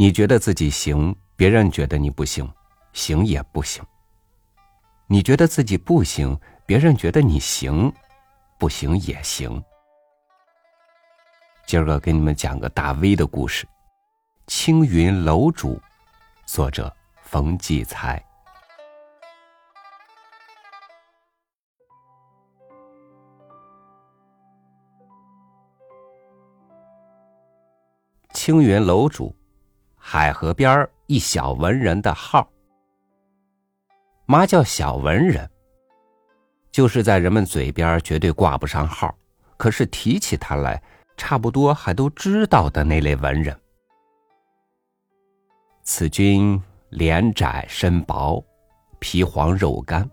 你觉得自己行，别人觉得你不行，行也不行；你觉得自己不行，别人觉得你行，不行也行。今儿个给你们讲个大 V 的故事，《青云楼主》，作者冯骥才。青云楼主。海河边一小文人的号，嘛叫小文人？就是在人们嘴边绝对挂不上号，可是提起他来，差不多还都知道的那类文人。此君脸窄身薄，皮黄肉干，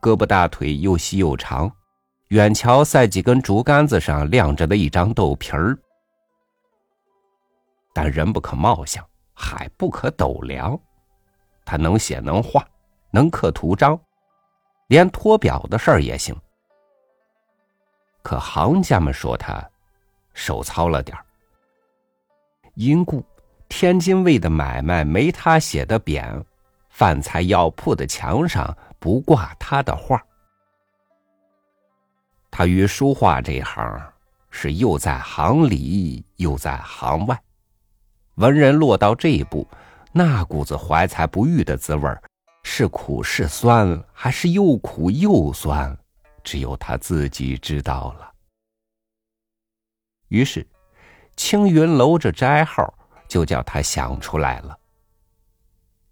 胳膊大腿又细又长，远瞧赛几根竹竿子上晾着的一张豆皮儿，但人不可貌相。海不可斗量，他能写能画，能刻图章，连托表的事儿也行。可行家们说他手糙了点儿，因故天津卫的买卖没他写的匾，饭菜药铺的墙上不挂他的画。他与书画这行是又在行里又在行外。文人落到这一步，那股子怀才不遇的滋味是苦是酸，还是又苦又酸，只有他自己知道了。于是，青云楼这斋号就叫他想出来了。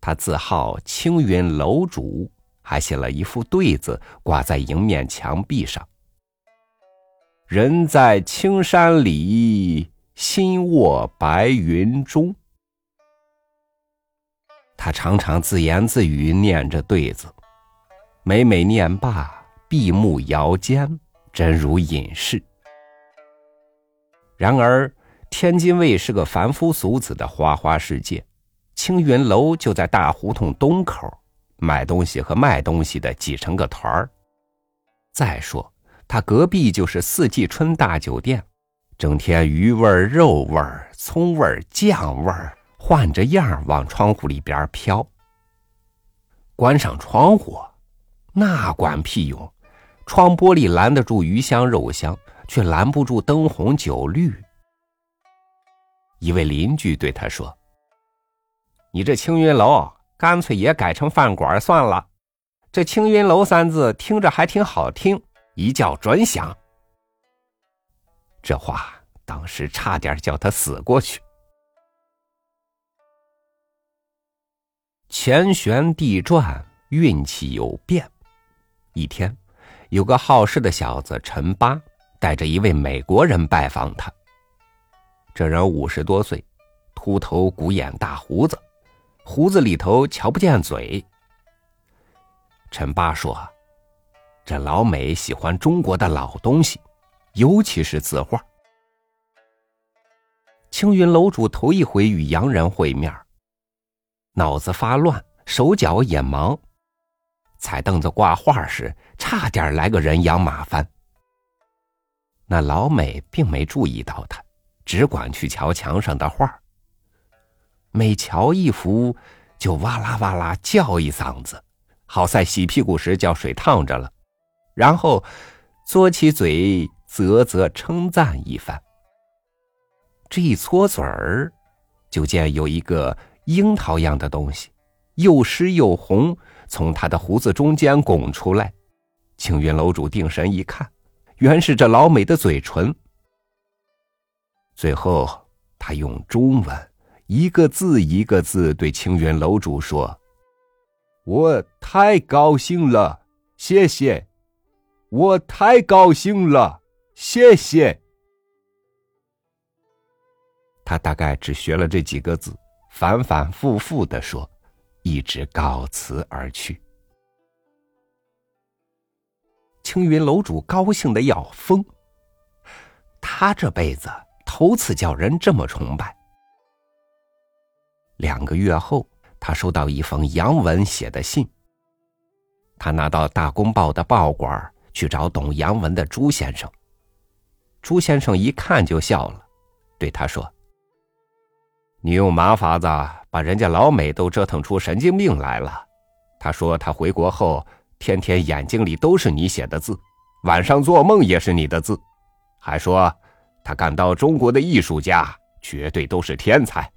他自号青云楼主，还写了一副对子挂在迎面墙壁上：“人在青山里。”心卧白云中，他常常自言自语念着对子，每每念罢，闭目摇肩，真如隐士。然而，天津卫是个凡夫俗子的花花世界，青云楼就在大胡同东口，买东西和卖东西的挤成个团儿。再说，他隔壁就是四季春大酒店。整天鱼味儿、肉味儿、葱味儿、酱味儿，换着样往窗户里边飘。关上窗户，那管屁用！窗玻璃拦得住鱼香肉香，却拦不住灯红酒绿。一位邻居对他说：“你这青云楼，干脆也改成饭馆算了。这青云楼三字听着还挺好听，一叫准响。”这话当时差点叫他死过去。钱旋地转，运气有变。一天，有个好事的小子陈八带着一位美国人拜访他。这人五十多岁，秃头、鼓眼、大胡子，胡子里头瞧不见嘴。陈八说：“这老美喜欢中国的老东西。”尤其是字画。青云楼主头一回与洋人会面，脑子发乱，手脚也忙，踩凳子挂画时，差点来个人仰马翻。那老美并没注意到他，只管去瞧墙上的画。每瞧一幅，就哇啦哇啦叫一嗓子，好在洗屁股时叫水烫着了，然后嘬起嘴。啧啧称赞一番。这一搓嘴儿，就见有一个樱桃样的东西，又湿又红，从他的胡子中间拱出来。青云楼主定神一看，原是这老美的嘴唇。最后，他用中文一个字一个字对青云楼主说：“我太高兴了，谢谢，我太高兴了。”谢谢。他大概只学了这几个字，反反复复的说，一直告辞而去。青云楼主高兴的要疯。他这辈子头次叫人这么崇拜。两个月后，他收到一封杨文写的信。他拿到《大公报》的报馆去找懂杨文的朱先生。朱先生一看就笑了，对他说：“你用马法子把人家老美都折腾出神经病来了。他说他回国后，天天眼睛里都是你写的字，晚上做梦也是你的字，还说他感到中国的艺术家绝对都是天才。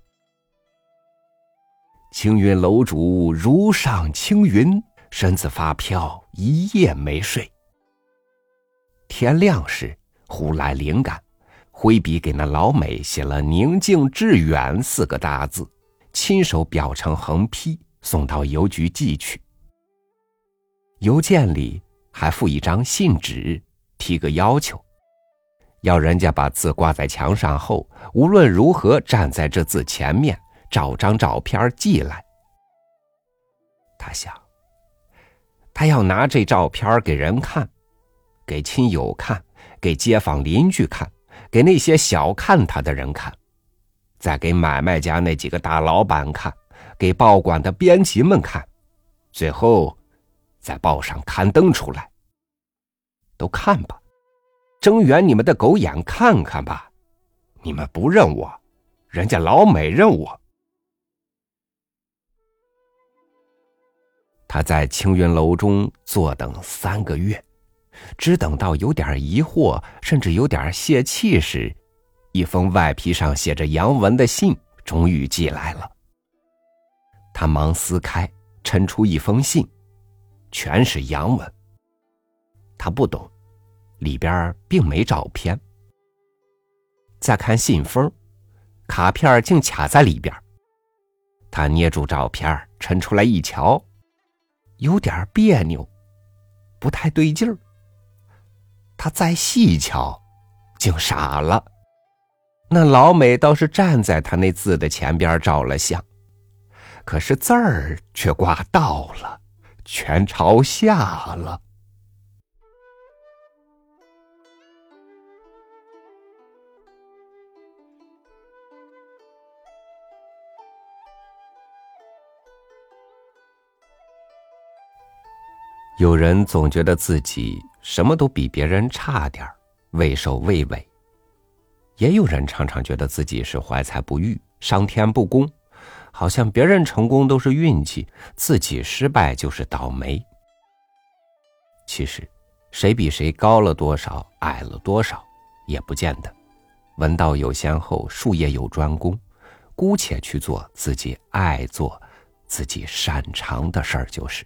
青云楼主如上青云，身子发飘，一夜没睡。天亮时，忽来灵感，挥笔给那老美写了“宁静致远”四个大字，亲手裱成横批，送到邮局寄去。邮件里还附一张信纸，提个要求，要人家把字挂在墙上后，无论如何站在这字前面。找张照片寄来。他想，他要拿这照片给人看，给亲友看，给街坊邻居看，给那些小看他的人看，再给买卖家那几个大老板看，给报馆的编辑们看，最后在报上刊登出来。都看吧，睁圆你们的狗眼看看吧，你们不认我，人家老美认我。他在青云楼中坐等三个月，只等到有点疑惑，甚至有点泄气时，一封外皮上写着洋文的信终于寄来了。他忙撕开，抻出一封信，全是洋文。他不懂，里边并没照片。再看信封，卡片竟卡在里边。他捏住照片，抻出来一瞧。有点别扭，不太对劲儿。他再细瞧，竟傻了。那老美倒是站在他那字的前边照了相，可是字儿却挂倒了，全朝下了。有人总觉得自己什么都比别人差点畏首畏尾；也有人常常觉得自己是怀才不遇、伤天不公，好像别人成功都是运气，自己失败就是倒霉。其实，谁比谁高了多少、矮了多少，也不见得。文道有先后，术业有专攻，姑且去做自己爱做、自己擅长的事儿就是。